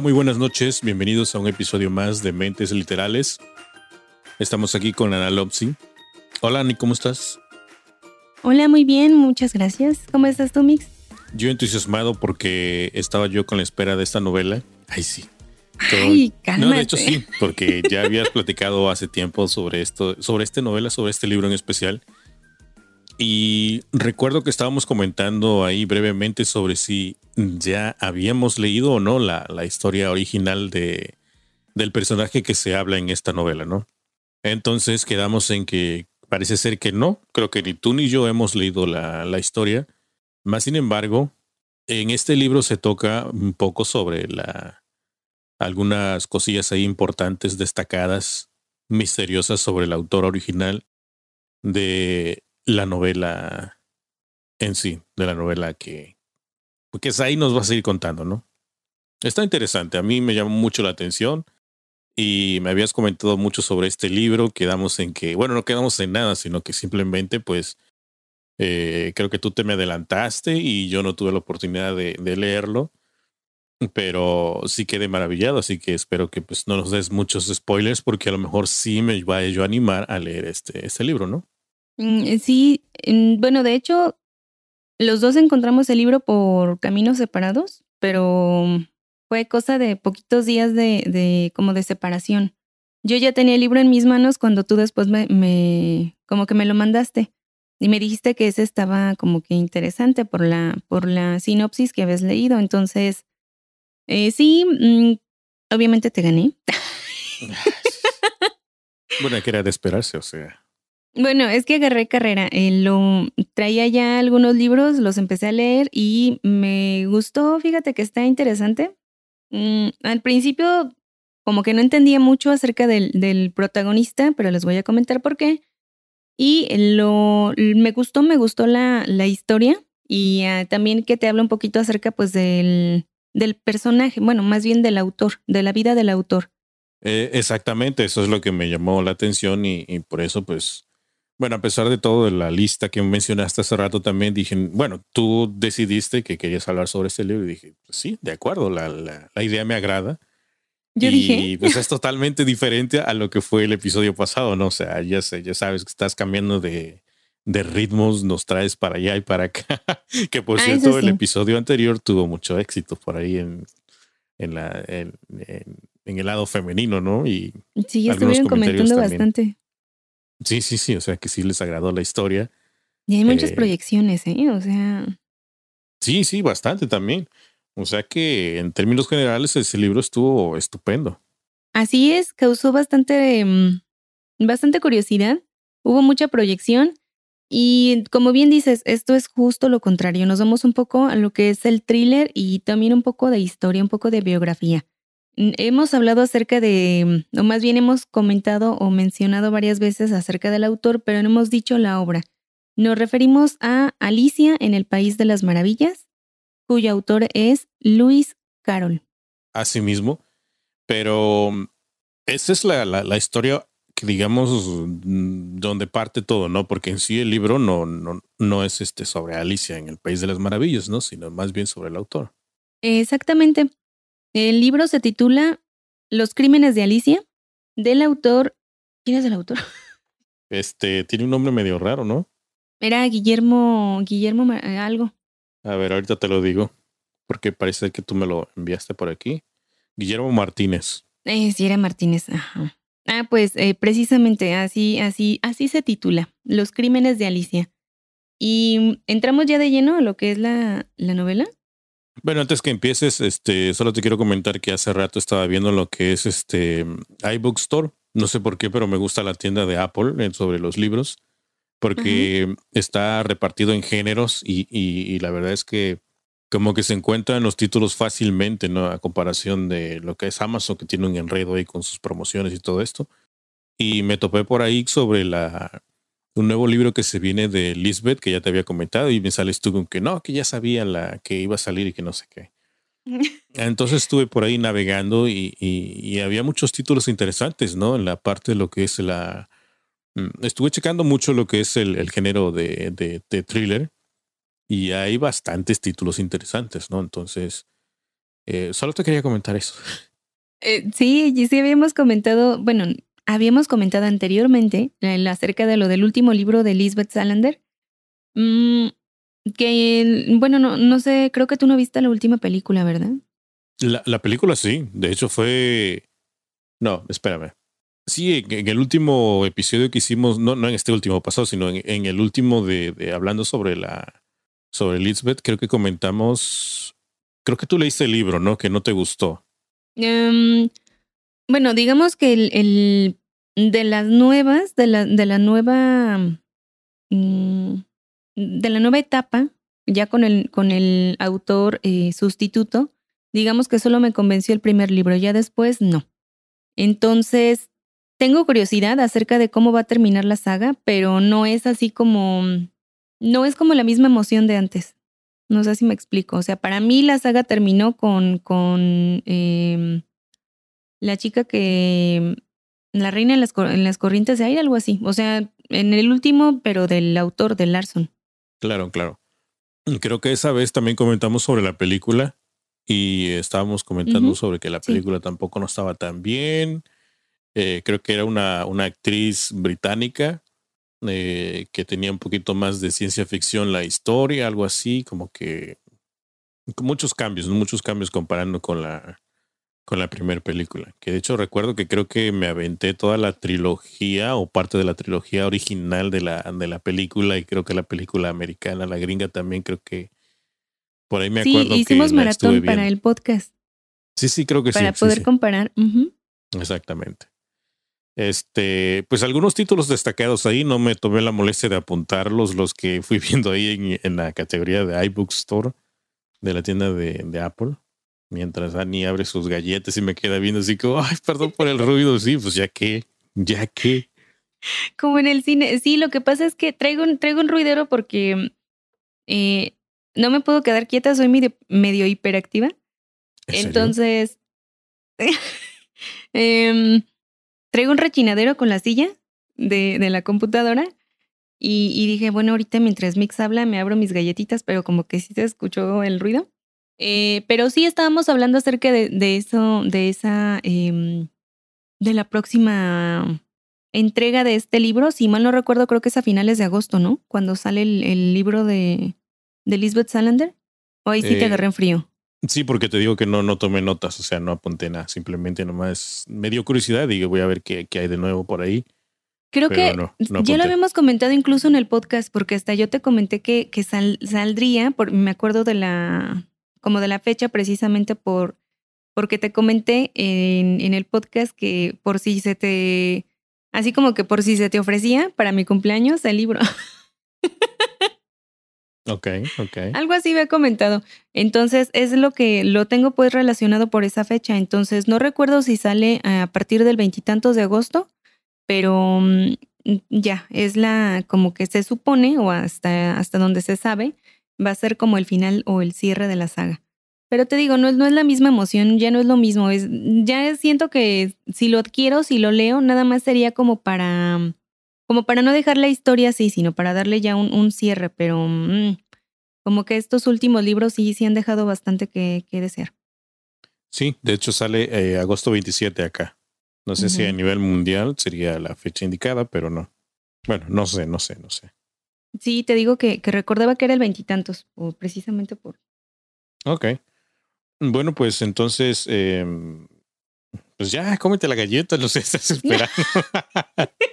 Hola, muy buenas noches. Bienvenidos a un episodio más de Mentes Literales. Estamos aquí con Ana Lopsi. Hola, Ani, ¿cómo estás? Hola, muy bien, muchas gracias. ¿Cómo estás tú, Mix? Yo entusiasmado porque estaba yo con la espera de esta novela. Ay, sí. Ay, cálmate. No, de hecho sí, porque ya habías platicado hace tiempo sobre esto, sobre esta novela, sobre este libro en especial. Y recuerdo que estábamos comentando ahí brevemente sobre si ya habíamos leído o no la, la historia original de, del personaje que se habla en esta novela, ¿no? Entonces quedamos en que parece ser que no. Creo que ni tú ni yo hemos leído la, la historia. Más sin embargo, en este libro se toca un poco sobre la algunas cosillas ahí importantes, destacadas, misteriosas sobre el autor original de la novela en sí, de la novela que, que ahí nos va a seguir contando, ¿no? Está interesante, a mí me llamó mucho la atención y me habías comentado mucho sobre este libro, quedamos en que, bueno, no quedamos en nada, sino que simplemente pues eh, creo que tú te me adelantaste y yo no tuve la oportunidad de, de, leerlo, pero sí quedé maravillado, así que espero que pues no nos des muchos spoilers porque a lo mejor sí me vaya yo a animar a leer este, este libro, ¿no? Mm, Sí, mm, bueno, de hecho, los dos encontramos el libro por caminos separados, pero fue cosa de poquitos días de, de como de separación. Yo ya tenía el libro en mis manos cuando tú después me, me como que me lo mandaste y me dijiste que ese estaba como que interesante por la por la sinopsis que habías leído. Entonces, eh, sí, mm, obviamente te gané. bueno, que era de esperarse, o sea. Bueno, es que agarré carrera. Eh, lo traía ya algunos libros, los empecé a leer y me gustó. Fíjate que está interesante. Mm, al principio, como que no entendía mucho acerca del, del, protagonista, pero les voy a comentar por qué. Y lo me gustó, me gustó la, la historia y uh, también que te habla un poquito acerca, pues, del, del personaje, bueno, más bien del autor, de la vida del autor. Eh, exactamente, eso es lo que me llamó la atención y, y por eso, pues, bueno, a pesar de todo, de la lista que mencionaste hace rato también, dije, bueno, tú decidiste que querías hablar sobre este libro y dije, pues sí, de acuerdo, la, la, la idea me agrada. Yo y dije. pues es totalmente diferente a lo que fue el episodio pasado, ¿no? O sea, ya sé, ya sabes que estás cambiando de, de ritmos, nos traes para allá y para acá. que por Ah, cierto, eso el sí. episodio anterior tuvo mucho éxito por ahí en, en, la, en, en, en el lado femenino, ¿no? Y Sí, estuvieron comentando también. bastante. Sí, sí, sí, o sea que sí les agradó la historia. Y hay muchas Eh, proyecciones, ¿eh? O sea, Sí, sí, bastante también. O sea que en términos generales ese libro estuvo estupendo. así es, causó bastante, mm, bastante curiosidad. Hubo mucha proyección. Y como bien dices, esto es justo lo contrario. Nos vamos un poco a lo que es el thriller y también un poco de historia, un poco de biografía. Hemos hablado acerca de, o más bien hemos comentado o mencionado varias veces acerca del autor, pero no hemos dicho la obra. Nos referimos a Alicia en el País de las Maravillas, cuyo autor es Lewis Carroll. Así mismo. Pero mm, esa es la, la, la historia que digamos mm, donde parte todo, ¿no? Porque en sí el libro no, no, no es este sobre Alicia en el País de las Maravillas, ¿no? Sino más bien sobre el autor. Exactamente. El libro se titula Los crímenes de Alicia, del autor. ¿Quién es el autor? Este tiene un nombre medio raro, ¿no? Era Guillermo, Guillermo eh, algo. A ver, ahorita te lo digo. Porque parece que tú me lo enviaste por aquí. Guillermo Martínez. Eh, sí, era Martínez. Ajá. Ah, pues eh, precisamente así, así, así se titula, Los crímenes de Alicia. Y entramos ya de lleno a lo que es la, la novela. Bueno, antes que empieces, este, solo te quiero comentar que hace rato estaba viendo lo que es este iBookstore. No sé por qué, pero me gusta la tienda de Apple eh, sobre los libros, porque uh -huh. está repartido en géneros y, y, y, la verdad es que como que se encuentran los títulos fácilmente, ¿no? A comparación de lo que es Amazon, que tiene un enredo ahí con sus promociones y todo esto. Y me topé por ahí sobre la, un nuevo libro que se viene de Lisbeth, que ya te había comentado, y me sales tú con que no, que ya sabía la que iba a salir y que no sé qué. Entonces estuve por ahí navegando y, y, y, había muchos títulos interesantes, ¿no? En la parte de lo que es la... mm, Estuve checando mucho lo que es el, el género de, de, de, thriller y hay bastantes títulos interesantes, ¿no? Entonces, Eh, solo te quería comentar eso. Eh, sí, sí habíamos comentado, bueno, habíamos comentado anteriormente acerca de lo del último libro de Lisbeth Salander. Mm, que, bueno, no, no sé, creo que tú no viste la última película, ¿verdad? La, la película sí, de hecho fue... No, espérame. Sí, en, el último episodio que hicimos, no, no en este último pasado, sino en, el último de, hablando sobre la sobre Elizabeth, creo que comentamos, creo que tú leíste el libro, ¿no? Que no te gustó. Em, bueno, digamos que el, el, de las nuevas, de la, de la nueva, mm, de la nueva etapa, ya con el, con el autor eh, sustituto, digamos que solo me convenció el primer libro, ya después no. Entonces, tengo curiosidad acerca de cómo va a terminar la saga, pero no es así como, no es como la misma emoción de antes. No sé si me explico. O sea, para mí la saga terminó con, con em, la chica que, la reina en las, en las corrientes de aire, algo así. O sea, en el último, pero del autor, de Larson. Claro, claro. Creo que esa vez también comentamos sobre la película y estábamos comentando sobre que la película tampoco no estaba tan bien. Eh, creo que era una, una actriz británica eh, que tenía un poquito más de ciencia ficción la historia, algo así, como que con muchos cambios, muchos cambios comparando con la con la primera película. Que de hecho recuerdo que creo que me aventé toda la trilogía o parte de la trilogía original de la, de la película y creo que la película americana, la gringa también creo que por ahí me acuerdo. Sí, hicimos maratón para el podcast. Sí, sí, creo que sí. Para poder comparar. Exactamente. Este, pues algunos títulos destacados ahí, no me tomé la molestia de apuntarlos, los que fui viendo ahí en, en la categoría de iBook Store de la tienda de, de, Apple. Mientras Annie abre sus galletas y me queda viendo así como, ay, perdón por el ruido, sí, pues ya que, ya que. Como en el cine, sí, lo que pasa es que traigo un, traigo un ruidero porque eh, no me puedo quedar quieta, soy medio, medio hiperactiva. Entonces, eh, traigo un rechinadero con la silla de, de la computadora y, y, dije, bueno, ahorita mientras Mix habla me abro mis galletitas, pero como que sí se escuchó el ruido. Eh, pero sí estábamos hablando acerca de, de eso, de esa, eh, de la próxima entrega de este libro. Si mal no recuerdo, creo que es a finales de agosto, ¿no? Cuando sale el, el libro de, de Lisbeth Salander? ¿O ahí sí te eh, agarré en frío? Sí, porque te digo que no, no tomé notas, o sea, no apunté nada, simplemente nomás me dio curiosidad y voy a ver qué, qué hay de nuevo por ahí. Creo que ya lo habíamos comentado incluso en el podcast, porque hasta yo te comenté que, que saldría, por, me acuerdo de la, como de la fecha precisamente por, porque te comenté en, en el podcast que por si se te, así como que por si se te ofrecía para mi cumpleaños el libro. Ok, ok. Algo así me ha comentado. Entonces, es lo que lo tengo pues relacionado por esa fecha. Entonces, no recuerdo si sale a partir del veintitantos de agosto, pero mm, ya, es la, como que se supone, o hasta, hasta donde se sabe, va a ser como el final o el cierre de la saga. Pero te digo, no es, no es la misma emoción, ya no es lo mismo. Es, ya siento que si lo adquiero, si lo leo, nada más sería como para como para no dejar la historia así, sino para darle ya un, un cierre, pero mm, como que estos últimos libros sí, sí han dejado bastante que, que desear. Sí, de hecho sale eh, agosto 27 acá. No sé si a nivel mundial sería la fecha indicada, pero no. Bueno, no sé, no sé, no sé. Sí, te digo que, que recordaba que era el veintitantos, o precisamente por. Ok. Bueno, pues entonces, eh, pues ya, cómete la galleta, no sé, estás esperando.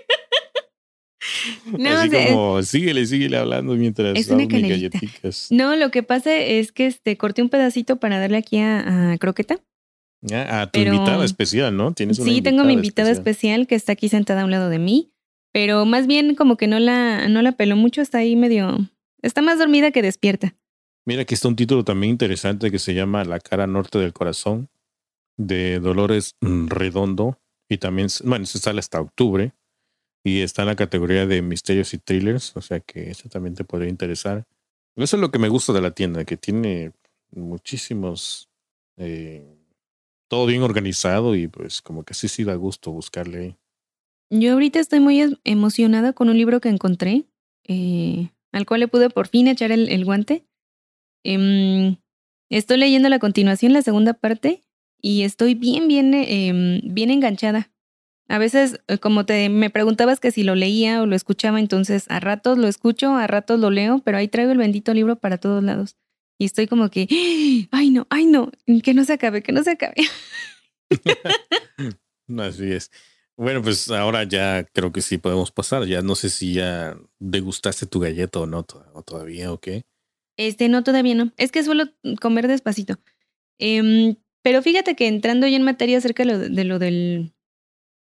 No, Así como, síguele, síguele hablando mientras es mis galletitas. No, lo que pasa es que este, corté un pedacito para darle aquí a, Croqueta. a tu invitada especial, ¿no? ¿Tienes sí, tengo mi invitada especial. que está aquí sentada a un lado de mí, pero más bien como que no la, no la peló mucho, está ahí medio... Está más dormida que despierta. Mira, aquí está un título también interesante que se llama La cara norte del corazón, de Dolores Redondo, y también, bueno, se sale hasta octubre y está en la categoría de misterios y thrillers, o sea que eso también te podría interesar. Eso es lo que me gusta de la tienda, que tiene muchísimos, eh, todo bien organizado y pues como que sí, sí da gusto buscarle ahí. Yo ahorita estoy muy emocionada con un libro que encontré, eh, al cual le pude por fin echar el, guante. Em, Estoy leyendo la continuación, la segunda parte, y estoy bien, bien, em, bien enganchada. A veces, eh, como te me preguntabas que si lo leía o lo escuchaba, entonces a ratos lo escucho, a ratos lo leo, pero ahí traigo el bendito libro para todos lados. Y estoy como que, ay no, ay no, que no se acabe, que no se acabe. Así es. Bueno, pues ahora ya creo que sí podemos pasar. Ya no sé si ya degustaste tu galleta o no, o todavía o qué. Este, no, todavía no. Es que suelo comer despacito. Em, pero fíjate que entrando ya en materia acerca de lo, de lo del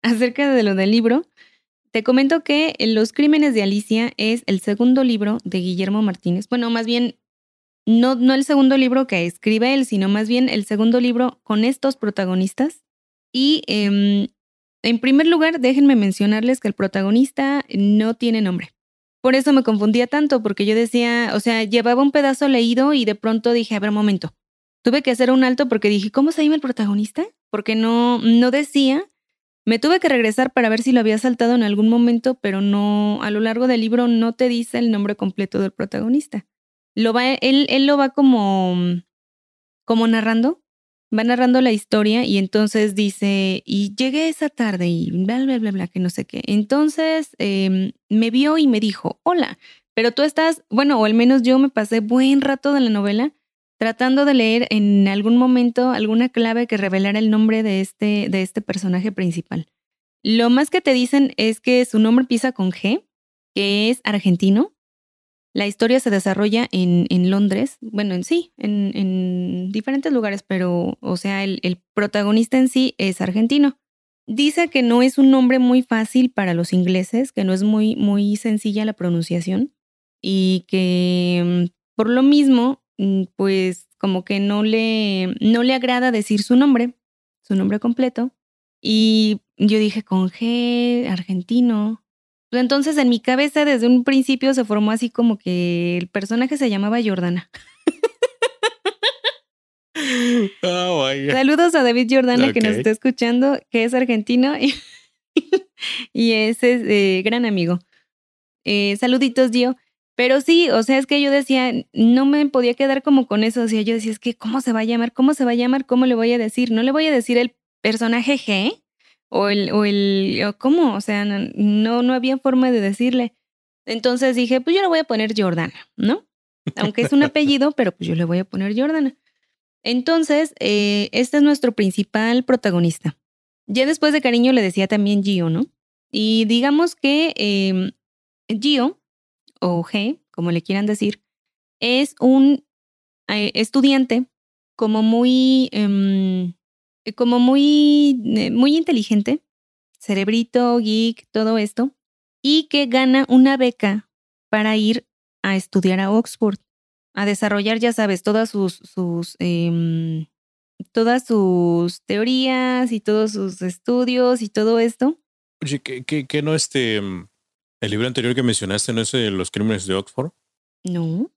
acerca de lo del libro, te comento que Los Crímenes de Alicia es el segundo libro de Guillermo Martínez. Bueno, más bien, no, no el segundo libro que escribe él, sino más bien el segundo libro con estos protagonistas. Y em, en primer lugar, déjenme mencionarles que el protagonista no tiene nombre. Por eso me confundía tanto, porque yo decía, o sea, llevaba un pedazo leído y de pronto dije, a ver, un momento. Tuve que hacer un alto porque dije, ¿cómo se llama el protagonista? Porque no, no decía. Me tuve que regresar para ver si lo había saltado en algún momento, pero no, a lo largo del libro no te dice el nombre completo del protagonista. Lo va, él, él lo va como, como narrando, va narrando la historia y entonces dice, y llegué esa tarde y bla, bla, bla, bla, que no sé qué. Entonces em, me vio y me dijo, hola, pero tú estás, bueno, o al menos yo me pasé buen rato de la novela tratando de leer en algún momento alguna clave que revelara el nombre de este, de este personaje principal. Lo más que te dicen es que su nombre empieza con G, que es argentino. La historia se desarrolla en, en Londres, bueno, en sí, en, en, diferentes lugares, pero, o sea, el, el protagonista en sí es argentino. Dice que no es un nombre muy fácil para los ingleses, que no es muy, muy sencilla la pronunciación y que mm, por lo mismo Mm, pues como que no le, no le agrada decir su nombre, su nombre completo. Y yo dije, con G, argentino. Entonces en mi cabeza desde un principio se formó así como que el personaje se llamaba Jordana. Oh, Saludos a David Jordana que nos está escuchando, que es argentino y, y es, eh, gran amigo. Eh, saluditos, Dio. Pero sí, o sea, es que yo decía, no me podía quedar como con eso. O sea, yo decía, es que, ¿cómo se va a llamar? ¿Cómo se va a llamar? ¿Cómo le voy a decir? No le voy a decir el personaje G o el, o el, ¿cómo? O sea, no, no había forma de decirle. Entonces dije, pues yo le voy a poner Jordana, ¿no? Aunque es un apellido, pero pues yo le voy a poner Jordana. Entonces, eh, este es nuestro principal protagonista. Ya después de cariño le decía también Gio, ¿no? Y digamos que eh, Gio o G, como le quieran decir, es un eh, estudiante como muy, em, como muy, eh, muy inteligente, cerebrito, geek, todo esto, y que gana una beca para ir a estudiar a Oxford, a desarrollar, ya sabes, todas sus, sus em, todas sus teorías y todos sus estudios y todo esto. Oye, que, que no este, em, ¿El libro anterior que mencionaste no es de Los Crímenes de Oxford? No.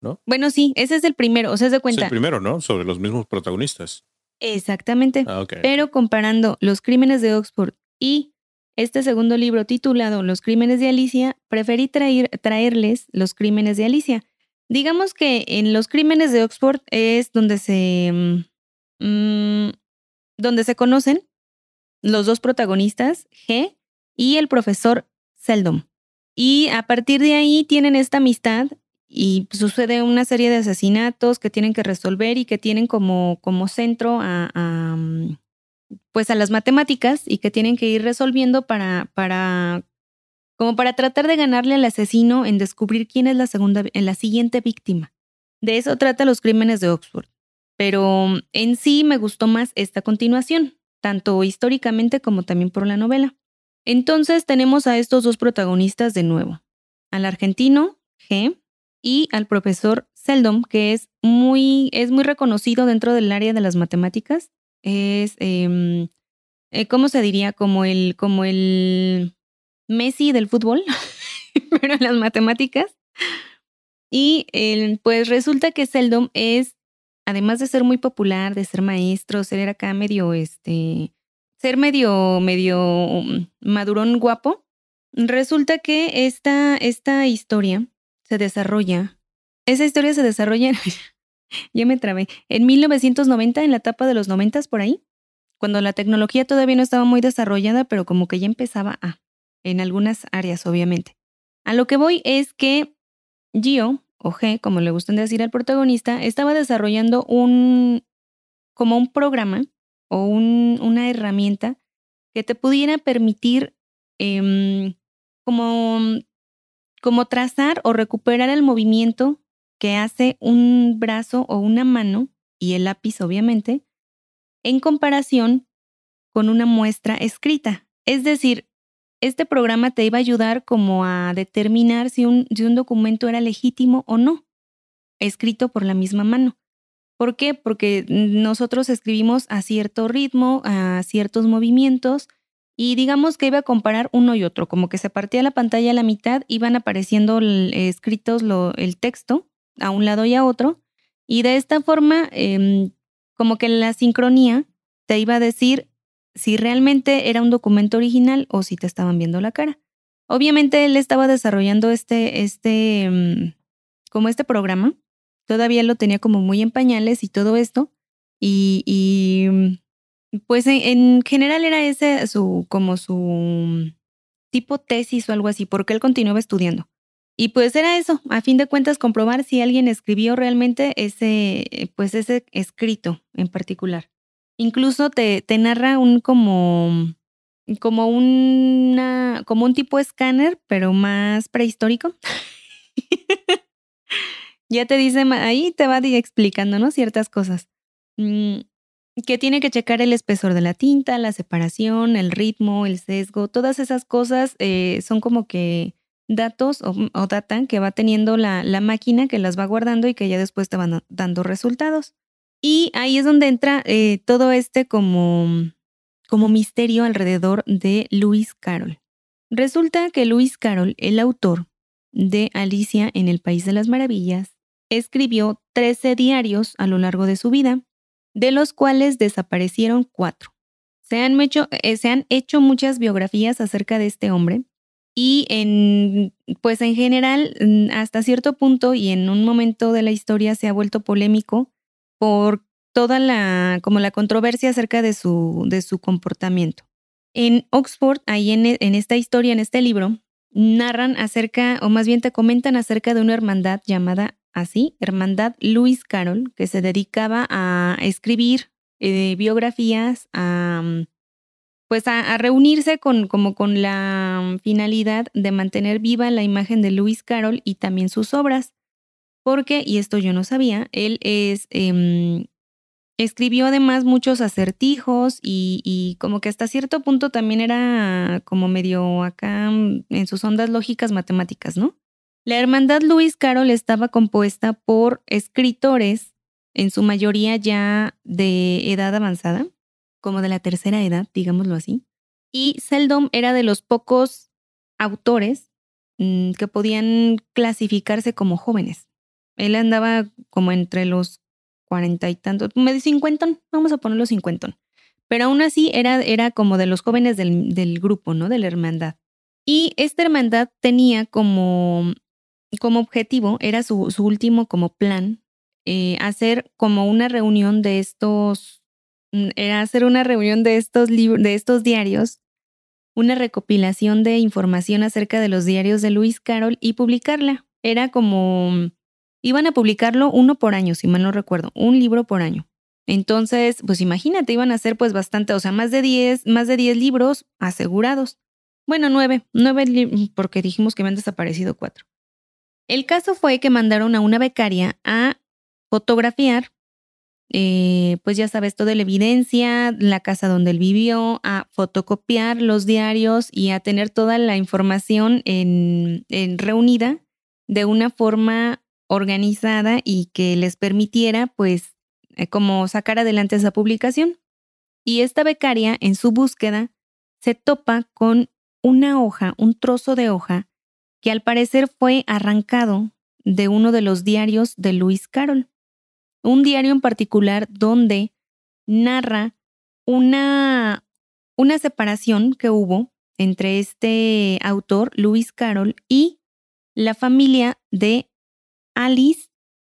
¿No? Bueno, sí, ese es el primero, o sea, se cuenta. Es el primero, ¿no? Sobre los mismos protagonistas. Exactamente. Ah, Pero comparando Los Crímenes de Oxford y este segundo libro titulado Los Crímenes de Alicia, preferí traer, traerles Los Crímenes de Alicia. Digamos que en Los Crímenes de Oxford es donde se. Mm, mm, donde se conocen los dos protagonistas, G y el profesor Seldom. Y a partir de ahí tienen esta amistad y sucede una serie de asesinatos que tienen que resolver y que tienen como, como centro a, mm, pues a las matemáticas y que tienen que ir resolviendo para, para como para tratar de ganarle al asesino en descubrir quién es la segunda, en la siguiente víctima. De eso trata los crímenes de Oxford. Pero mm, en sí me gustó más esta continuación, tanto históricamente como también por la novela. Entonces tenemos a estos dos protagonistas de nuevo, al argentino G y al profesor Seldom, que es muy, es muy reconocido dentro del área de las matemáticas. Es, em, eh, ¿cómo se diría? Como el, como el Messi del fútbol, pero en las matemáticas. Y pues resulta que Seldom es, además de ser muy popular, de ser maestro, ser acá medio, este, ser medio, medio mm, madurón guapo, resulta que esta, esta historia se desarrolla, esa historia se desarrolla ya me trabé. En 1990, en la etapa de los 90 por ahí, cuando la tecnología todavía no estaba muy desarrollada, pero como que ya empezaba a, en algunas áreas, obviamente. A lo que voy es que Gio, o G, como le gustan decir al protagonista, estaba desarrollando un, como un programa o una herramienta que te pudiera permitir em, como, como trazar o recuperar el movimiento que hace un brazo o una mano, y el lápiz obviamente, en comparación con una muestra escrita. Es decir, este programa te iba a ayudar como a determinar si un, si un documento era legítimo o no, escrito por la misma mano. ¿Por qué? Porque nosotros escribimos a cierto ritmo, a ciertos movimientos, y digamos que iba a comparar uno y otro, como que se partía la pantalla a la mitad, iban apareciendo escritos el texto a un lado y a otro, y de esta forma, em, como que la sincronía te iba a decir si realmente era un documento original o si te estaban viendo la cara. Obviamente él estaba desarrollando este, este, em, como este programa, todavía lo tenía como muy en pañales y todo esto, y, pues en, general era ese su, como su tipo tesis o algo así, porque él continuaba estudiando. Y pues era eso, a fin de cuentas comprobar si alguien escribió realmente ese, pues ese escrito en particular. Incluso te, narra un como, como una, como un tipo escáner, pero más prehistórico. ya te dice, ahí te va explicando, ¿no? Ciertas cosas. Mm, que tiene que checar el espesor de la tinta, la separación, el ritmo, el sesgo, todas esas cosas eh, son como que datos o, data que va teniendo la, la, máquina que las va guardando y que ya después te van dando resultados. Y ahí es donde entra eh, todo este como, como misterio alrededor de Lewis Carroll. Resulta que Lewis Carroll, el autor de Alicia en el País de las Maravillas, escribió 13 diarios a lo largo de su vida, de los cuales desaparecieron cuatro. Se han, hecho, eh, se han hecho muchas biografías acerca de este hombre, y en, pues en general, mm, hasta cierto punto y en un momento de la historia se ha vuelto polémico por toda la, como la controversia acerca de su, de su comportamiento. En Oxford, ahí en, en esta historia, en este libro, narran acerca, o más bien te comentan acerca de una hermandad llamada así, Hermandad Louis Carroll, que se dedicaba a escribir eh, biografías, a pues a, reunirse con, como con la finalidad de mantener viva la imagen de Lewis Carroll y también sus obras. Porque, y esto yo no sabía, él es, em, escribió además muchos acertijos y, y, como que hasta cierto punto también era como medio acá mm, en sus ondas lógicas matemáticas, ¿no? La hermandad Lewis Carroll estaba compuesta por escritores, en su mayoría ya de edad avanzada, como de la tercera edad, digámoslo así. Y Seldom era de los pocos autores mm, que podían clasificarse como jóvenes. Él andaba como entre los cuarenta y tantos, medio cincuentón, vamos a ponerlo cincuentón. Pero aún así era, era como de los jóvenes del, grupo, ¿no? De la hermandad. Y esta hermandad tenía como, como objetivo, era su, su último como plan, eh, hacer como una reunión de estos Mm, era hacer una reunión de estos, de estos diarios, una recopilación de información acerca de los diarios de Luis Carroll y publicarla. Era como, iban a publicarlo uno por año, si mal no recuerdo, un libro por año. Entonces, pues imagínate, iban a hacer pues bastante, o sea, más de 10, más de 10 libros asegurados. Bueno, nueve, nueve porque dijimos que me han desaparecido cuatro. El caso fue que mandaron a una becaria a fotografiar eh, pues ya sabes, toda la evidencia, la casa donde él vivió, a fotocopiar los diarios y a tener toda la información en, reunida de una forma organizada y que les permitiera, pues, eh, como sacar adelante esa publicación. Y esta becaria, en su búsqueda, se topa con una hoja, un trozo de hoja, que al parecer fue arrancado de uno de los diarios de Luis Carroll un diario en particular donde narra una, una separación que hubo entre este autor, Lewis Carroll, y la familia de Alice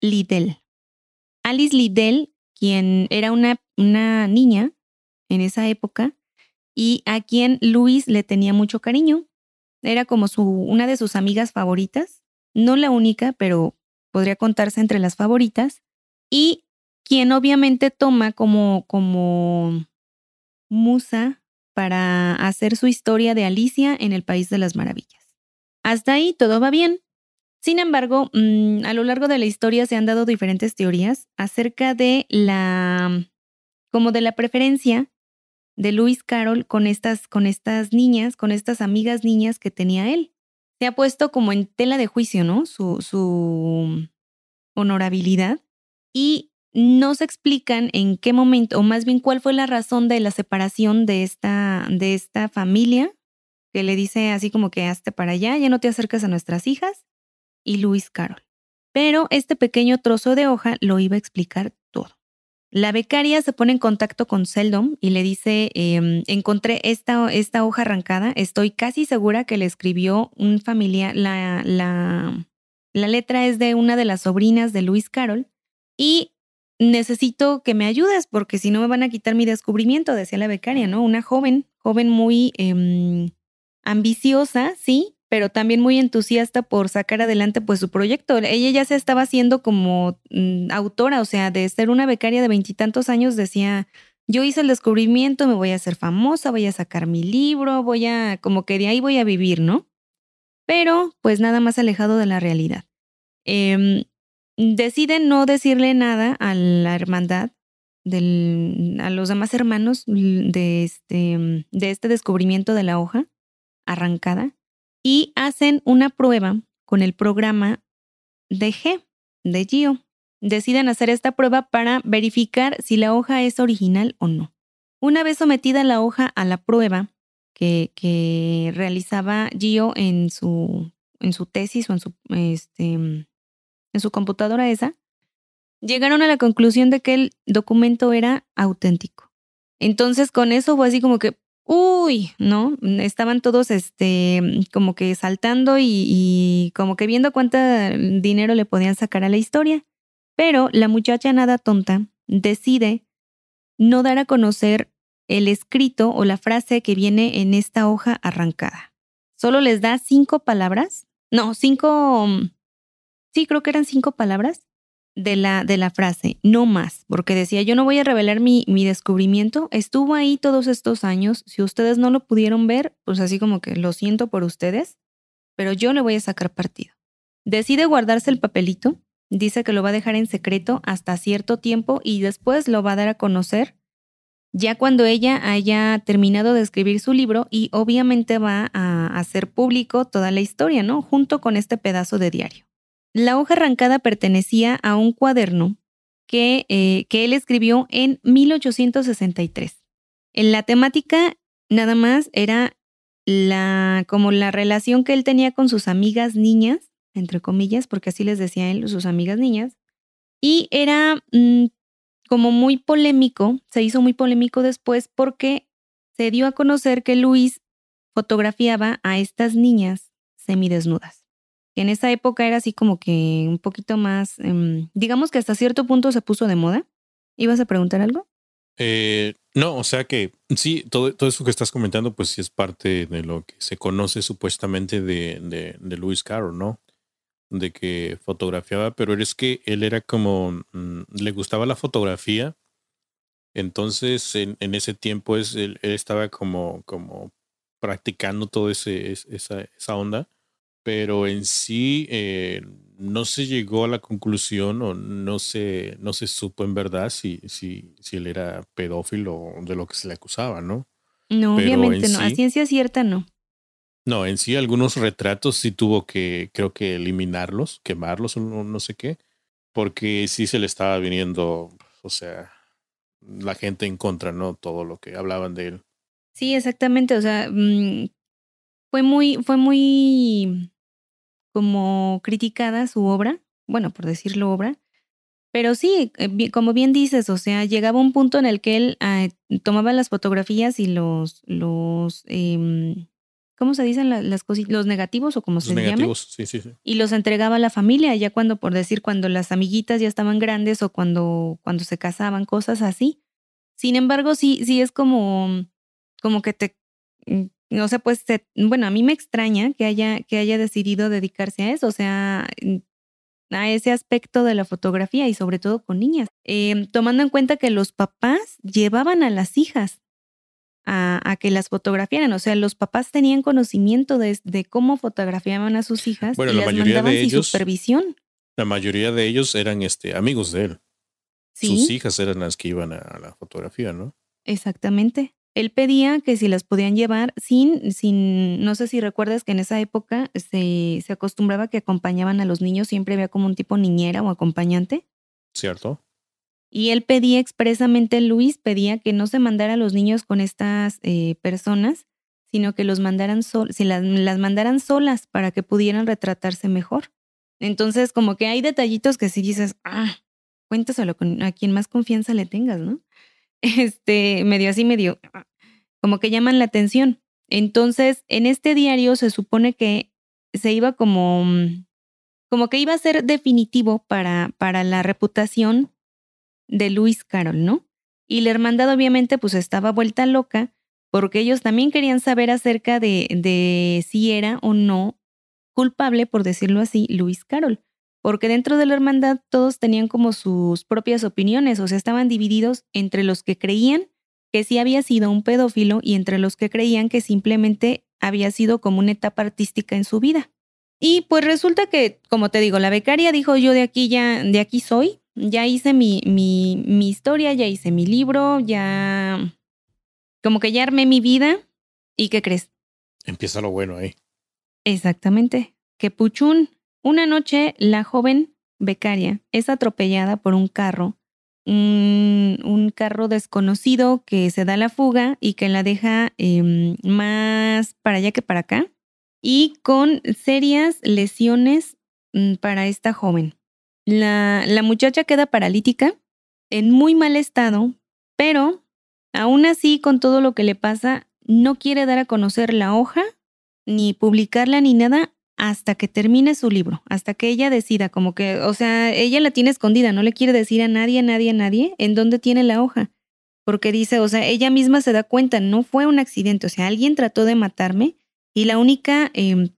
Liddell. Alice Liddell, quien era una, una niña en esa época y a quien Luis le tenía mucho cariño. Era como su, una de sus amigas favoritas, no la única, pero podría contarse entre las favoritas, y quien obviamente toma como, como musa para hacer su historia de Alicia en el País de las Maravillas. Hasta ahí todo va bien. Sin embargo, mm, a lo largo de la historia se han dado diferentes teorías acerca de la, como de la preferencia de Luis Carroll con estas, con estas niñas, con estas amigas niñas que tenía él. Se ha puesto como en tela de juicio, ¿no? Su, honorabilidad y no se explican en qué momento, o más bien cuál fue la razón de la separación de esta, de esta familia, que le dice así como que hazte para allá, ya no te acercas a nuestras hijas, y Luis Carroll. Pero este pequeño trozo de hoja lo iba a explicar todo. La becaria se pone en contacto con Seldom y le dice, em, encontré esta, esta hoja arrancada, estoy casi segura que le escribió un familiar, la, la, la letra es de una de las sobrinas de Luis Carroll y necesito que me ayudes porque si no me van a quitar mi descubrimiento, decía la becaria, ¿no? Una joven, joven muy em, ambiciosa, sí, pero también muy entusiasta por sacar adelante pues su proyecto. Ella ya se estaba haciendo como mm, autora, o sea, de ser una becaria de veintitantos años, decía, yo hice el descubrimiento, me voy a hacer famosa, voy a sacar mi libro, voy a, como que de ahí voy a vivir, ¿no? Pero pues nada más alejado de la realidad. Eh, decide no decirle nada a la hermandad, del, a los demás hermanos de este, de este descubrimiento de la hoja arrancada y hacen una prueba con el programa de G, de Gio. Deciden hacer esta prueba para verificar si la hoja es original o no. Una vez sometida la hoja a la prueba que, realizaba Gio en su, en su tesis o en su, este, en su computadora esa, llegaron a la conclusión de que el documento era auténtico. Entonces con eso fue así como que, uy, ¿no? Estaban todos este, como que saltando y, como que viendo cuánto dinero le podían sacar a la historia. Pero la muchacha nada tonta decide no dar a conocer el escrito o la frase que viene en esta hoja arrancada. Solo les da cinco palabras, no, cinco, sí, creo que eran cinco palabras de la, de la frase, no más, porque decía, yo no voy a revelar mi, mi descubrimiento, estuvo ahí todos estos años, si ustedes no lo pudieron ver, pues así como que lo siento por ustedes, pero yo le voy a sacar partido. Decide guardarse el papelito, dice que lo va a dejar en secreto hasta cierto tiempo y después lo va a dar a conocer ya cuando ella haya terminado de escribir su libro y obviamente va a hacer público toda la historia, ¿no? Junto con este pedazo de diario. La hoja arrancada pertenecía a un cuaderno que, eh, que él escribió en 1863. En la temática nada más era la, como la relación que él tenía con sus amigas niñas, entre comillas, porque así les decía él, sus amigas niñas, y era mm, como muy polémico, se hizo muy polémico después porque se dio a conocer que Luis fotografiaba a estas niñas semidesnudas en esa época era así como que un poquito más, em, digamos que hasta cierto punto se puso de moda. ¿Ibas a preguntar algo? Eh, no, o sea que sí, todo, todo eso que estás comentando, pues sí es parte de lo que se conoce supuestamente de, de, de Lewis Carroll, ¿no? De que fotografiaba, pero es que él era como, mm, le gustaba la fotografía, entonces en, ese tiempo es, él, estaba como, como practicando toda esa, esa onda pero en sí eh, no se llegó a la conclusión o no se, no se supo en verdad si, si, si él era pedófilo de lo que se le acusaba, ¿no? No, obviamente no. a ciencia cierta no. No, en sí algunos retratos sí tuvo que, creo que eliminarlos, quemarlos o no, sé qué, porque sí se le estaba viniendo, o sea, la gente en contra, ¿no? Todo lo que hablaban de él. Sí, exactamente. O sea, mm, fue muy, fue muy como criticada su obra, bueno, por decirlo obra, pero sí, eh, como bien dices, o sea, llegaba un punto en el que él ah, tomaba las fotografías y los, los, em, ¿cómo se dicen las, cositas? Los negativos o como se negativos, sí, sí, sí. Y los entregaba a la familia, ya cuando, por decir, cuando las amiguitas ya estaban grandes o cuando, cuando se casaban, cosas así. Sin embargo, sí, sí es como, como que te, no mm, sé, pues, bueno, a mí me extraña que haya, que haya decidido dedicarse a eso, o sea, a ese aspecto de la fotografía y sobre todo con niñas, em, tomando en cuenta que los papás llevaban a las hijas a, que las fotografiaran. O sea, los papás tenían conocimiento de, cómo fotografiaban a sus hijas bueno, y la las mayoría mandaban de sin ellos, supervisión. La mayoría de ellos eran este, amigos de él. Sus hijas eran las que iban a, la fotografía, ¿no? Exactamente. Él pedía que si las podían llevar sin, sin, no sé si recuerdas que en esa época se, se acostumbraba que acompañaban a los niños, siempre había como un tipo niñera o acompañante. Cierto. Y él pedía expresamente, Luis pedía que no se mandara a los niños con estas eh, personas, sino que los mandaran sol si las, las, mandaran solas para que pudieran retratarse mejor. Entonces, como que hay detallitos que si dices, ah, cuéntaselo con, a quien más confianza le tengas, ¿no? Este, medio así, medio, como que llaman la atención. Entonces, en este diario se supone que se iba como, como que iba a ser definitivo para, para la reputación de Luis Carol, ¿no? Y la hermandad obviamente pues estaba vuelta loca porque ellos también querían saber acerca de, de si era o no culpable, por decirlo así, Luis Carol. Porque dentro de la hermandad todos tenían como sus propias opiniones, o sea, estaban divididos entre los que creían que sí había sido un pedófilo y entre los que creían que simplemente había sido como una etapa artística en su vida. Y pues resulta que, como te digo, la becaria dijo yo de aquí ya, de aquí soy, ya hice mi, mi, mi historia, ya hice mi libro, ya como que ya armé mi vida. ¿Y qué crees? Empieza lo bueno ahí. Exactamente. Que Puchún, una noche la joven becaria es atropellada por un carro, un, carro desconocido que se da la fuga y que la deja em, más para allá que para acá y con serias lesiones mm, para esta joven. La, la muchacha queda paralítica, en muy mal estado, pero aún así, con todo lo que le pasa, no quiere dar a conocer la hoja, ni publicarla, ni nada, hasta que termine su libro, hasta que ella decida, como que, o sea, ella la tiene escondida, no le quiere decir a nadie, a nadie, a nadie, en dónde tiene la hoja. Porque dice, o sea, ella misma se da cuenta, no fue un accidente, o sea, alguien trató de matarme y la única, em,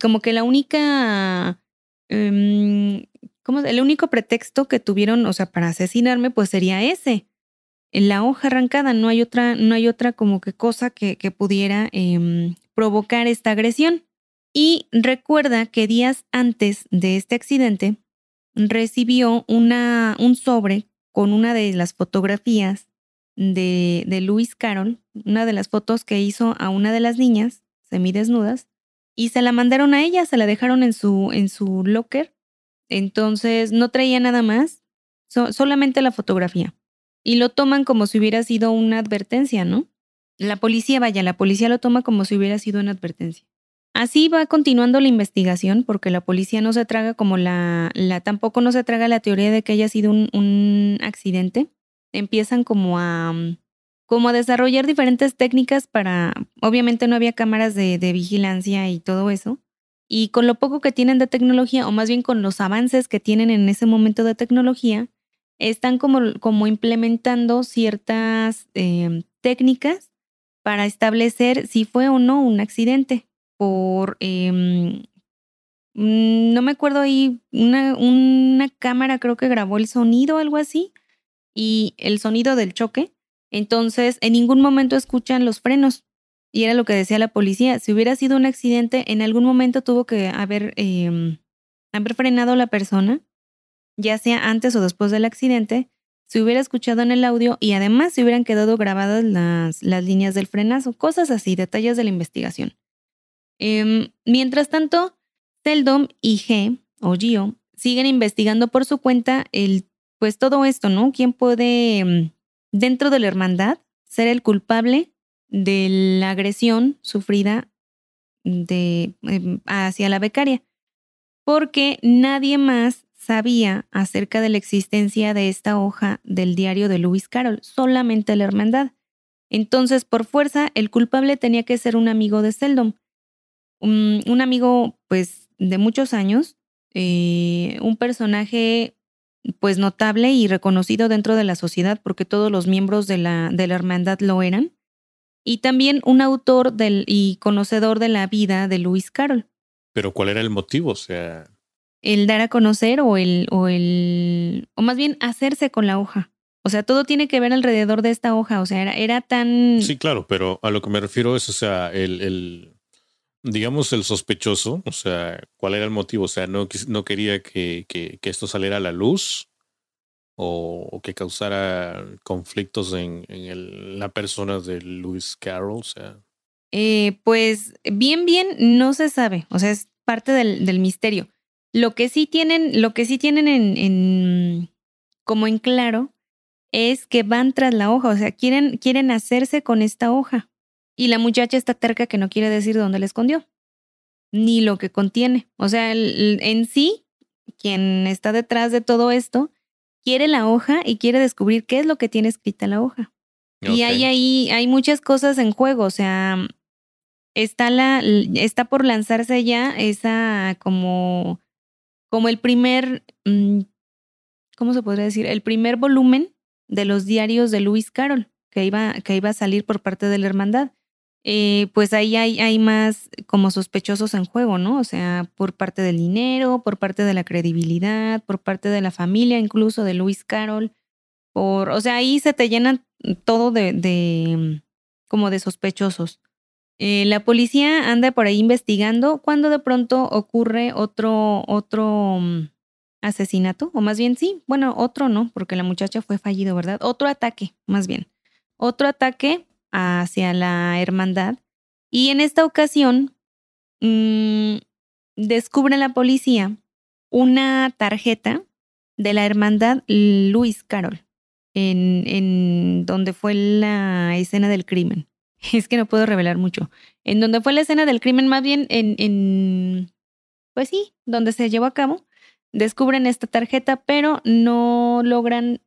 como que la única em, el único pretexto que tuvieron, o sea, para asesinarme, pues sería ese. La hoja arrancada no hay otra, no hay otra como que cosa que, que pudiera em, provocar esta agresión. Y recuerda que días antes de este accidente recibió una, un sobre con una de las fotografías de, de Luis Carol, una de las fotos que hizo a una de las niñas semidesnudas, y se la mandaron a ella, se la dejaron en su, en su locker entonces no traía nada más, solamente la fotografía. Y lo toman como si hubiera sido una advertencia, ¿no? La policía, vaya, la policía lo toma como si hubiera sido una advertencia. Así va continuando la investigación, porque la policía no se traga como la, la tampoco no se traga la teoría de que haya sido un, accidente. Empiezan como a, como a desarrollar diferentes técnicas para, obviamente no había cámaras de, de vigilancia y todo eso, y con lo poco que tienen de tecnología, o más bien con los avances que tienen en ese momento de tecnología, están como, como implementando ciertas em, técnicas para establecer si fue o no un accidente. Por, em, mm, no me acuerdo ahí, una, una cámara creo que grabó el sonido o algo así, y el sonido del choque. Entonces, en ningún momento escuchan los frenos. Y era lo que decía la policía, si hubiera sido un accidente, en algún momento tuvo que haber, eh, haber frenado la persona, ya sea antes o después del accidente, se hubiera escuchado en el audio y además se hubieran quedado grabadas las, las líneas del frenazo, cosas así, detalles de la investigación. Em, mientras tanto, Seldom y G, o Gio, siguen investigando por su cuenta el, pues todo esto, ¿no? ¿Quién puede, em, dentro de la hermandad, ser el culpable de la agresión sufrida de, em, hacia la becaria, porque nadie más sabía acerca de la existencia de esta hoja del diario de Lewis Carroll, solamente la hermandad. Entonces, por fuerza, el culpable tenía que ser un amigo de Seldom. Un, amigo, pues, de muchos años, eh, un personaje, pues, notable y reconocido dentro de la sociedad, porque todos los miembros de la, de la hermandad lo eran, y también un autor del, y conocedor de la vida de Lewis Carroll. Pero ¿cuál era el motivo? O sea... El dar a conocer o el, o el, o más bien hacerse con la hoja. O sea, todo tiene que ver alrededor de esta hoja. O sea, era, era tan. Sí, claro, pero a lo que me refiero es, o sea, el, el digamos, el sospechoso, o sea, ¿cuál era el motivo? O sea, no, no quería que, que, esto saliera a la luz o, que causara conflictos en, en la persona de Lewis Carroll, o sea. Eh, pues bien, bien, no se sabe. O sea, es parte del, del misterio. Lo que sí tienen, lo que sí tienen en, en como en claro es que van tras la hoja, o sea, quieren, quieren hacerse con esta hoja. Y la muchacha está terca que no quiere decir dónde la escondió, ni lo que contiene. O sea, en sí, quien está detrás de todo esto, quiere la hoja y quiere descubrir qué es lo que tiene escrita la hoja. Y ahí, ahí hay muchas cosas en juego, o sea, está la, está por lanzarse ya esa como, como el primer, mm, ¿cómo se podría decir? El primer volumen de los diarios de Luis Carroll, que iba, que iba a salir por parte de la hermandad. Eh, pues ahí hay, hay más como sospechosos en juego, ¿no? O sea, por parte del dinero, por parte de la credibilidad, por parte de la familia, incluso de Luis Carroll. Por, o sea, ahí se te llena todo de, de como de sospechosos. Eh, la policía anda por ahí investigando cuando de pronto ocurre otro, otro mm, asesinato, o más bien sí, bueno, otro no, porque la muchacha fue fallido, ¿verdad? Otro ataque, más bien. Otro ataque hacia la hermandad. Y en esta ocasión mmm, descubre la policía una tarjeta de la hermandad Luis Carol, en, en donde fue la escena del crimen. Es que no puedo revelar mucho. En donde fue la escena del crimen, más bien en, en pues sí, donde se llevó a cabo descubren esta tarjeta, pero no logran,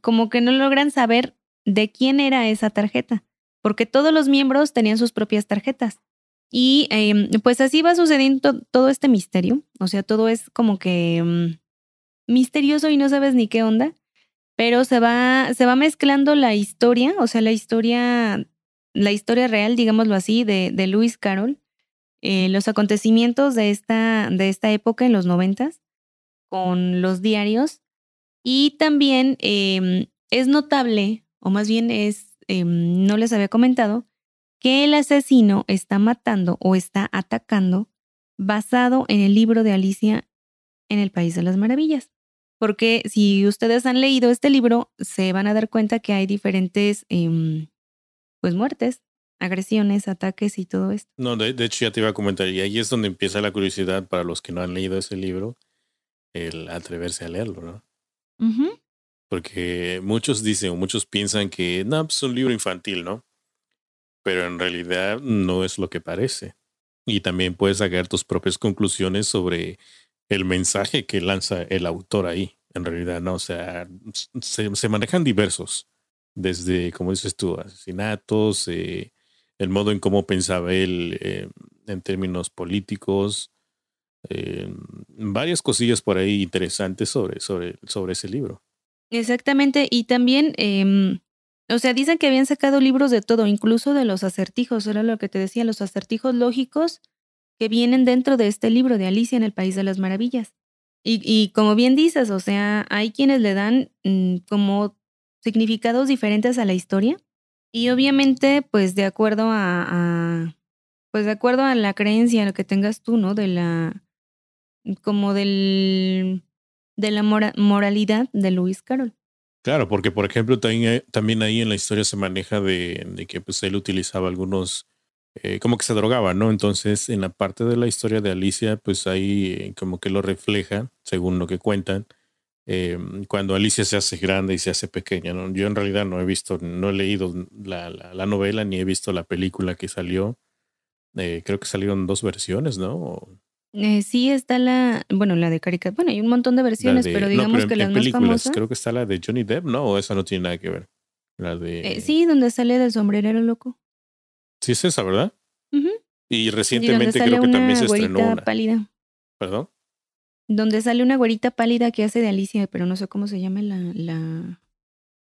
como que no logran saber de quién era esa tarjeta, porque todos los miembros tenían sus propias tarjetas. Y em, pues así va sucediendo todo este misterio, o sea, todo es como que mm, misterioso y no sabes ni qué onda, pero se va, se va mezclando la historia, o sea, la historia, la historia real, digámoslo así, de, de Lewis Carroll, eh, los acontecimientos de esta, de esta época en los noventas, con los diarios y también em, es notable, o más bien es, em, no les había comentado, que el asesino está matando o está atacando basado en el libro de Alicia en el País de las Maravillas. Porque si ustedes han leído este libro, se van a dar cuenta que hay diferentes, em, pues, muertes, agresiones, ataques y todo esto. No, de, de, hecho ya te iba a comentar, y ahí es donde empieza la curiosidad para los que no han leído ese libro, el atreverse a leerlo, ¿no? Porque muchos dicen o muchos piensan que no, pues, es un libro infantil, ¿no? Pero en realidad no es lo que parece. Y también puedes sacar tus propias conclusiones sobre el mensaje que lanza el autor ahí. En realidad, no, o sea, se, manejan diversos. Desde, como dices tú, asesinatos, eh, el modo en cómo pensaba él eh, en términos políticos, eh, varias cosillas por ahí interesantes sobre, sobre, sobre ese libro. Exactamente, y también, eh, o sea, dicen que habían sacado libros de todo, incluso de los acertijos, era lo que te decía, los acertijos lógicos que vienen dentro de este libro de Alicia en el País de las Maravillas. Y, y como bien dices, o sea, hay quienes le dan mm, como significados diferentes a la historia y obviamente, pues de acuerdo a, pues de acuerdo a la creencia, lo que tengas tú, ¿no? De la, como del, de la moralidad de Luis Carol. Claro, porque por ejemplo también, también ahí en la historia se maneja de, de que pues él utilizaba algunos, eh, como que se drogaba, ¿no? Entonces en la parte de la historia de Alicia, pues ahí eh, como que lo refleja, según lo que cuentan, eh, cuando Alicia se hace grande y se hace pequeña, ¿no? Yo en realidad no he visto, no he leído la, la, la novela ni he visto la película que salió. creo que salieron dos versiones, ¿no? Eh, sí está la, bueno, la de caricatura. Bueno, hay un montón de versiones, pero digamos que las más famosas. Creo que está la de Johnny Depp, ¿no? O esa no tiene nada que ver. La de. Eh, sí, donde sale del sombrerero loco. Sí, es esa, ¿verdad? Y recientemente creo que también se estrenó una. pálida. ¿Perdón? Donde sale una güerita pálida que hace de Alicia, pero no sé cómo se llama la, la,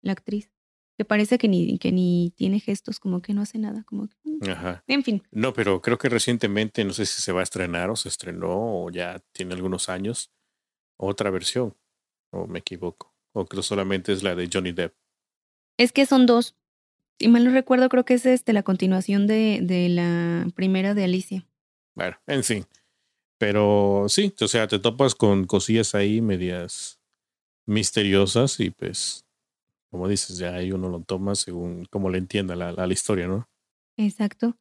la actriz. Que parece que ni, que ni tiene gestos, como que no hace nada, como que... Mm. Ajá. En fin. No, pero creo que recientemente, no sé si se va a estrenar o se estrenó o ya tiene algunos años, otra versión, o me equivoco, o creo solamente es la de Johnny Depp. Es que son dos. Si mal no recuerdo, creo que es este, la continuación de, de la primera de Alicia. Bueno, en fin. Pero sí, o sea, te topas con cosillas ahí medias misteriosas y pues como dices, ya ahí uno lo toma según como le entienda la, la, historia, ¿no? Exacto.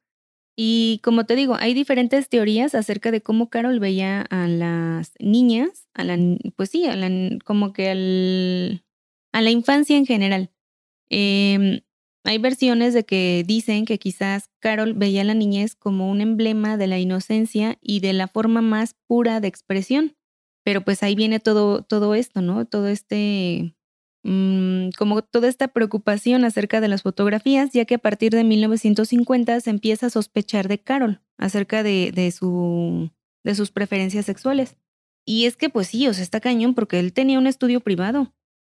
Y como te digo, hay diferentes teorías acerca de cómo Carol veía a las niñas, a la, pues sí, a la, como que al, a la infancia en general. Eh, hay versiones de que dicen que quizás Carol veía a la niñez como un emblema de la inocencia y de la forma más pura de expresión. Pero pues ahí viene todo, todo esto, ¿no? Todo este Mm, como toda esta preocupación acerca de las fotografías, ya que a partir de 1950 se empieza a sospechar de Carol acerca de, de, su, de sus preferencias sexuales. Y es que pues sí, o sea, está cañón porque él tenía un estudio privado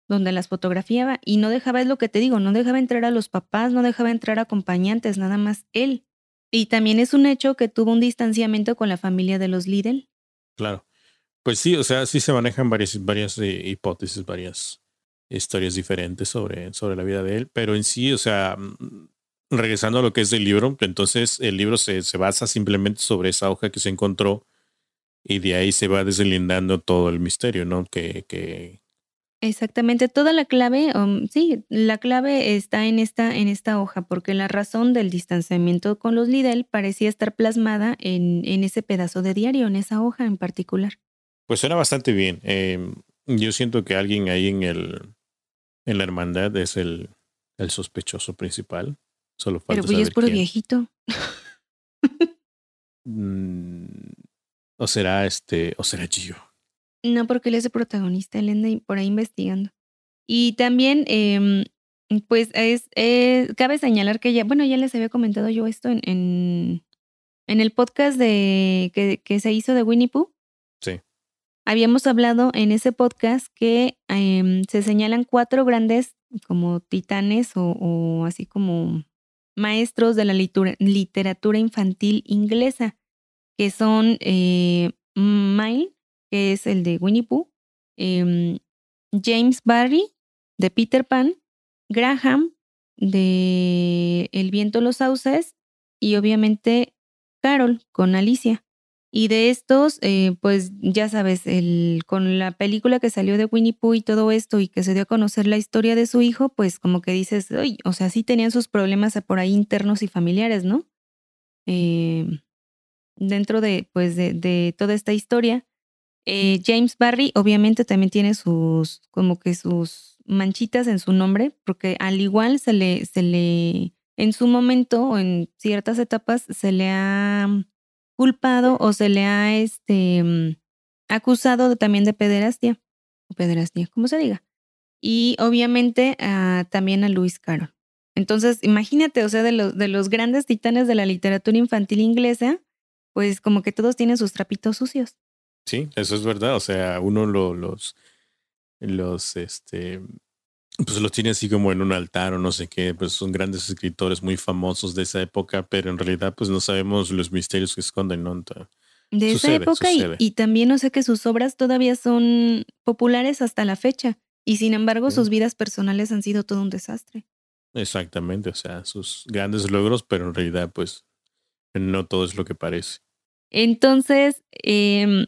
donde las fotografiaba y no dejaba, es lo que te digo, no dejaba entrar a los papás, no dejaba entrar a acompañantes, nada más él. Y también es un hecho que tuvo un distanciamiento con la familia de los Lidl. Claro. Pues sí, o sea, sí se manejan varias, varias eh, hipótesis, varias historias diferentes sobre, sobre la vida de él, pero en sí, o sea, mm, regresando a lo que es el libro, entonces el libro se, se basa simplemente sobre esa hoja que se encontró y de ahí se va deslindando todo el misterio, ¿no? Que, que... Exactamente, toda la clave, um, sí, la clave está en esta, en esta hoja, porque la razón del distanciamiento con los Lidl parecía estar plasmada en, en ese pedazo de diario, en esa hoja en particular. Pues suena bastante bien. Eh, yo siento que alguien ahí en el, en la hermandad es el, el sospechoso principal. Solo falta Pero pues es puro viejito. Mm, o será este, o será Gio. No, porque él es el protagonista, él anda por ahí investigando. Y también, eh, pues es, cabe señalar que ya, bueno, ya les había comentado yo esto en, en, en el podcast de que, que se hizo de Winnie Pooh. Sí. Habíamos hablado en ese podcast que em, se señalan cuatro grandes como titanes o, así como maestros de la literatura infantil inglesa, que son eh, que es el de Winnie Pooh, em, James Barry, de Peter Pan, Graham, de El viento los sauces, y obviamente Carol con Alicia. Y de estos, eh, pues ya sabes, el, con la película que salió de Winnie Pooh y todo esto y que se dio a conocer la historia de su hijo, pues como que dices, Ay, o sea, sí tenían sus problemas por ahí internos y familiares, ¿no? Eh, dentro de, pues, de, de toda esta historia. Eh, James Barry obviamente también tiene sus, como que sus manchitas en su nombre, porque al igual se le, se le, en su momento o en ciertas etapas se le ha culpado o se le ha este, mm, acusado también de pederastia, o pederastia, como se diga. Y obviamente ah, también a Luis Carroll. Entonces, imagínate, o sea, de los, de los grandes titanes de la literatura infantil inglesa, pues como que todos tienen sus trapitos sucios. Sí, eso es verdad. O sea, uno lo, los, los, este, pues los tiene así como en un altar o no sé qué, pues son grandes escritores muy famosos de esa época, pero en realidad pues no sabemos los misterios que esconden, ¿no? de esa época y, también no sé que sus obras todavía son populares hasta la fecha y sin embargo sus vidas personales han sido todo un desastre. Exactamente, o sea, sus grandes logros, pero en realidad pues no todo es lo que parece. Entonces, eh,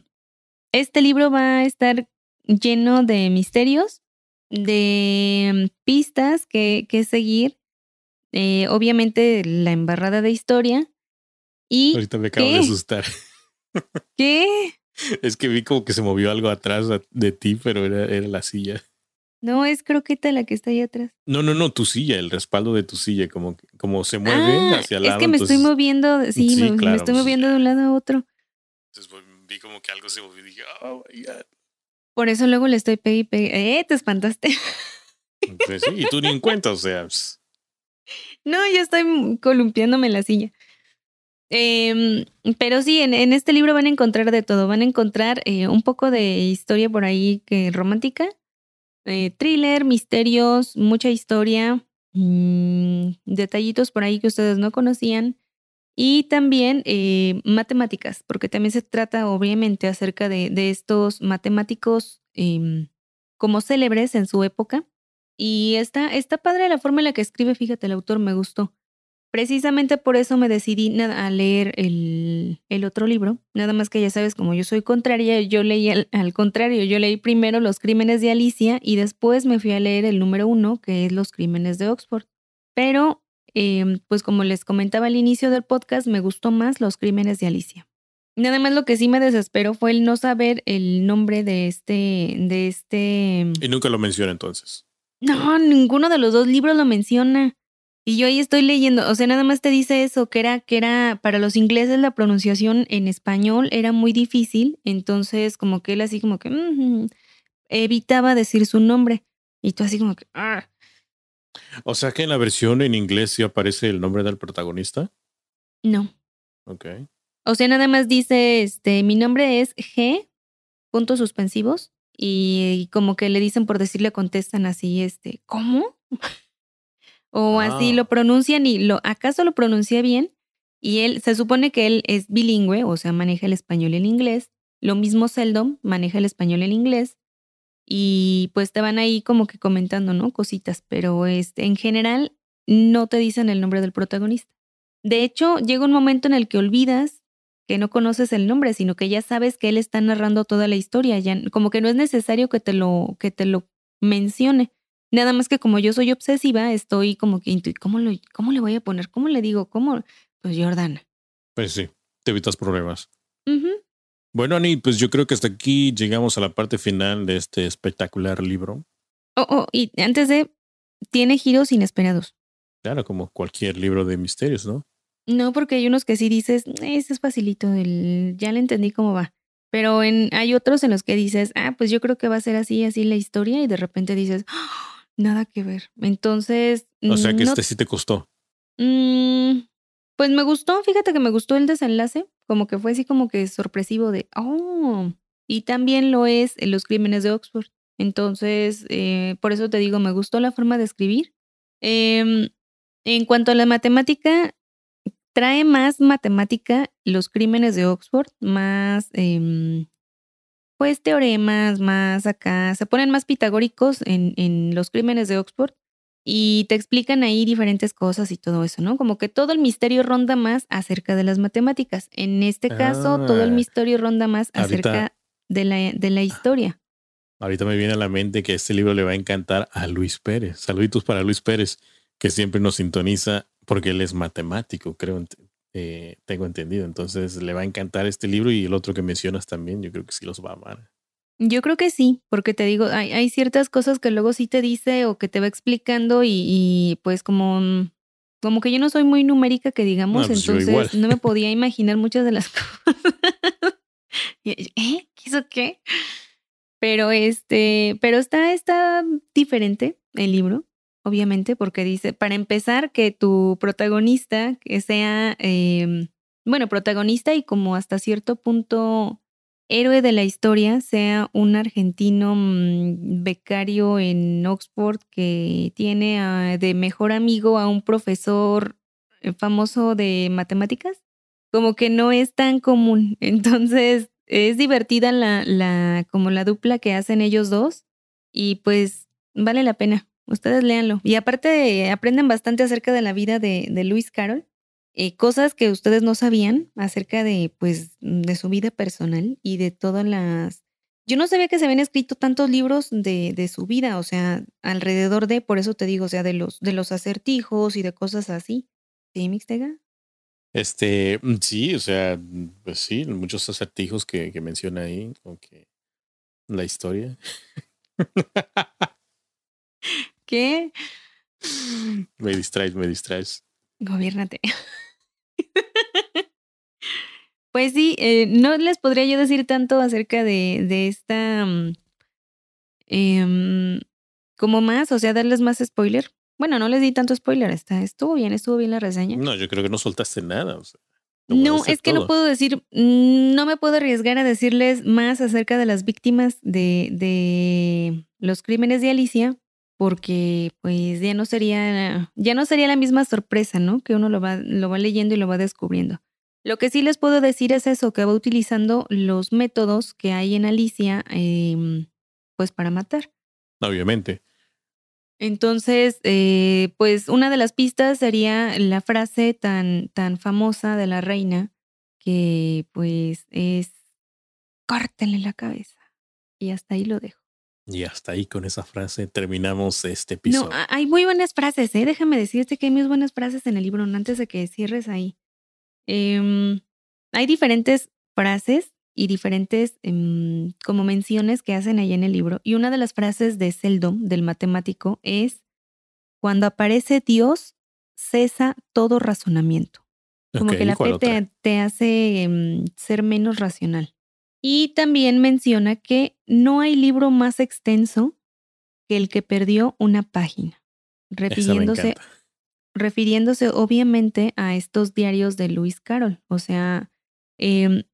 este libro va a estar lleno de misterios de pistas que, que seguir. Eh, obviamente la embarrada de historia. Y Ahorita me acabo de asustar. ¿Qué? Es que vi como que se movió algo atrás de ti, pero era, era la silla. No, es croqueta la que está ahí atrás. No, no, no, tu silla, el respaldo de tu silla, como, como se mueve ah, hacia el lado. Es que me estoy moviendo, sí, me, estoy pues moviendo de un lado a otro. Entonces pues, vi como que algo se movió y dije, oh my God. Por eso luego le estoy pegue y pegue. ¡Eh! Te espantaste. Pues sí, y tú ni en cuenta, o sea. Pues. No, yo estoy columpiándome en la silla. Em, pero sí, en, este libro van a encontrar de todo. Van a encontrar eh, un poco de historia por ahí que romántica, eh, thriller, misterios, mucha historia, mm, detallitos por ahí que ustedes no conocían. Y también eh, matemáticas, porque también se trata obviamente acerca de, de estos matemáticos em, como célebres en su época. Y está, está padre la forma en la que escribe, fíjate, el autor me gustó. Precisamente por eso me decidí a leer el, el, otro libro. Nada más que ya sabes, como yo soy contraria, yo leí al, contrario. Yo leí primero Los Crímenes de Alicia y después me fui a leer el número uno, que es Los Crímenes de Oxford. Pero, em, pues como les comentaba al inicio del podcast, me gustó más Los Crímenes de Alicia. Nada más lo que sí me desesperó fue el no saber el nombre de este, de este. Y nunca lo menciona entonces. No, ninguno de los dos libros lo menciona. Y yo ahí estoy leyendo, o sea, nada más te dice eso, que era, que era, para los ingleses la pronunciación en español era muy difícil, entonces como que él así como que evitaba decir su nombre. Y tú así como que... Ah". O sea que en la versión en inglés sí aparece el nombre del protagonista. No. Ok. O sea, nada más dice, este, mi nombre es G, puntos suspensivos, y, como que le dicen por decirle, contestan así, este, ¿cómo? o así ah. lo pronuncian y lo, ¿acaso lo pronuncia bien? Y él, se supone que él es bilingüe, o sea, maneja el español y el inglés. Lo mismo Seldom, maneja el español y el inglés. Y pues te van ahí como que comentando, ¿no? Cositas, pero este, en general no te dicen el nombre del protagonista. De hecho, llega un momento en el que olvidas que no conoces el nombre, sino que ya sabes que él está narrando toda la historia, ya como que no es necesario que te lo que te lo mencione. Nada más que como yo soy obsesiva, estoy como que, ¿cómo, lo, ¿cómo le voy a poner? ¿Cómo le digo? ¿Cómo? Pues Jordana. Pues sí, te evitas problemas. Bueno, Ani, pues yo creo que hasta aquí llegamos a la parte final de este espectacular libro. Oh, oh, y antes de, tiene giros inesperados. Claro, como cualquier libro de misterios, ¿no? No, porque hay unos que sí dices, ese es facilito, el, ya le entendí cómo va. Pero en, hay otros en los que dices, ah, pues yo creo que va a ser así, así la historia, y de repente dices, ¡Ah! Nada que ver. Entonces. O sea que este sí te costó. Mm, pues me gustó, fíjate que me gustó el desenlace, como que fue así como que sorpresivo de, oh, y también lo es en los crímenes de Oxford. Entonces, eh, por eso te digo, me gustó la forma de escribir. Em, en cuanto a la matemática, trae más matemática los crímenes de Oxford, más em, pues teoremas más acá, se ponen más pitagóricos en los crímenes de Oxford y te explican ahí diferentes cosas y todo eso, ¿no? Como que todo el misterio ronda más acerca de las matemáticas. En este caso, todo el ah, misterio ronda más acerca de, la, de la historia. Ahorita me viene a la mente que este libro le va a encantar a Luis Pérez. Saluditos para Luis Pérez, que siempre nos sintoniza porque él es matemático, creo, eh, tengo entendido. Entonces le va a encantar este libro y el otro que mencionas también, yo creo que sí los va a amar. Yo creo que sí, porque te digo, hay, hay ciertas cosas que luego sí te dice o que te va explicando y, pues como, mm, como que yo no soy muy numérica que digamos, pues entonces no me podía imaginar muchas de las cosas. ¿Eh? ¿Qué hizo qué? Pero este, pero está, está diferente el libro obviamente, porque dice, para empezar, que tu protagonista, que sea, em, bueno, protagonista y como hasta cierto punto héroe de la historia, sea un argentino mm, becario en Oxford que tiene de mejor amigo a un profesor eh, famoso de matemáticas, como que no es tan común. Entonces, es divertida la, la, como la dupla que hacen ellos dos y pues vale la pena. Ustedes léanlo. Y aparte aprenden bastante acerca de la vida de, de Luis Carroll, eh, cosas que ustedes no sabían acerca de, pues, de su vida personal y de todas las... Yo no sabía que se habían escrito tantos libros de, de su vida, o sea, alrededor de, por eso te digo, o sea, de los, de los acertijos y de cosas así. ¿Sí, Mixtega? Este, mm, sí, o sea, pues sí, muchos acertijos que, que menciona ahí, aunque la historia. ¿Qué? Me distraes, me distraes. Gobiernate. Pues sí, eh, no les podría yo decir tanto acerca de, de esta. Mm, em, como más, o sea, darles más spoiler. Bueno, no les di tanto spoiler, está, estuvo bien, estuvo bien la reseña. No, yo creo que no soltaste nada. No, es que no puedo decir, mm, no me puedo arriesgar a decirles más acerca de las víctimas de, de los crímenes de Alicia, porque pues ya no sería, ya no sería la misma sorpresa, ¿no? Que uno lo va, lo va leyendo y lo va descubriendo. Lo que sí les puedo decir es eso, que va utilizando los métodos que hay en Alicia, em, pues para matar. Obviamente. Entonces, eh, pues una de las pistas sería la frase tan, tan famosa de la reina, que pues es, córtenle la cabeza. Y hasta ahí lo dejo. Y hasta ahí con esa frase terminamos este episodio. No, hay muy buenas frases, ¿eh? Déjame decirte que hay muy buenas frases en el libro, antes de que cierres ahí. Em, hay diferentes frases y diferentes em, como menciones que hacen ahí en el libro. Y una de las frases de Seldom, del matemático, es, cuando aparece Dios, cesa todo razonamiento. Como que la fe te, hace em, ser menos racional. Y también menciona que no hay libro más extenso que el que perdió una página, refiriéndose, refiriéndose obviamente a estos diarios de Luis Carroll. O sea, em,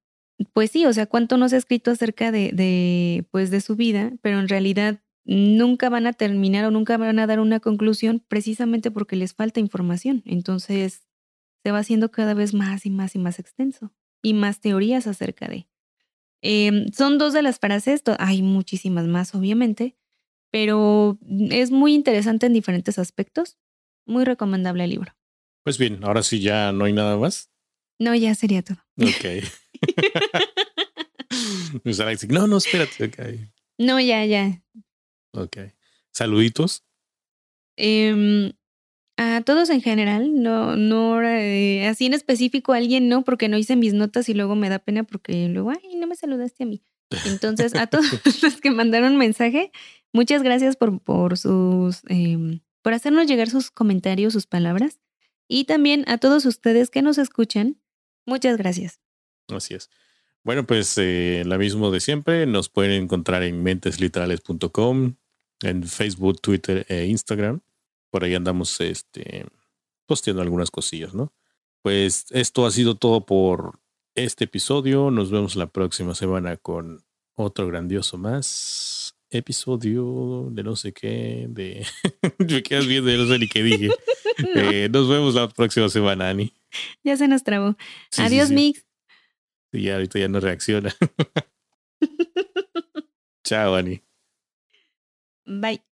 pues sí, o sea, cuánto nos ha escrito acerca de, de, pues de su vida, pero en realidad nunca van a terminar o nunca van a dar una conclusión precisamente porque les falta información. Entonces se va haciendo cada vez más y más y más extenso y más teorías acerca de. Em, son dos de las frases, hay muchísimas más obviamente, pero es muy interesante en diferentes aspectos. Muy recomendable el libro. Pues bien, ahora sí ya no hay nada más. No, ya sería todo. Ok. no, no, espérate. Okay. No, ya, ya. Ok. Saluditos. Em, a todos en general, no, no, eh, así en específico a alguien no, porque no hice mis notas y luego me da pena porque luego, ay, no me saludaste a mí. Entonces, a todos los que mandaron mensaje, muchas gracias por, por sus, em, por hacernos llegar sus comentarios, sus palabras. Y también a todos ustedes que nos escuchan, muchas gracias. Así es. Bueno, pues eh, la mismo de siempre. Nos pueden encontrar en mentesliterales.com, en Facebook, Twitter e Instagram. Por ahí andamos este, posteando algunas cosillas, ¿no? Pues esto ha sido todo por este episodio. Nos vemos la próxima semana con otro grandioso más episodio de no sé qué, de... Me quedas viendo, no sé ni qué dije. Eh, nos vemos la próxima semana, Ani. Ya se nos trabó. Adiós, Mix. Y ya ahorita ya no reacciona. Chao, Ani. Bye.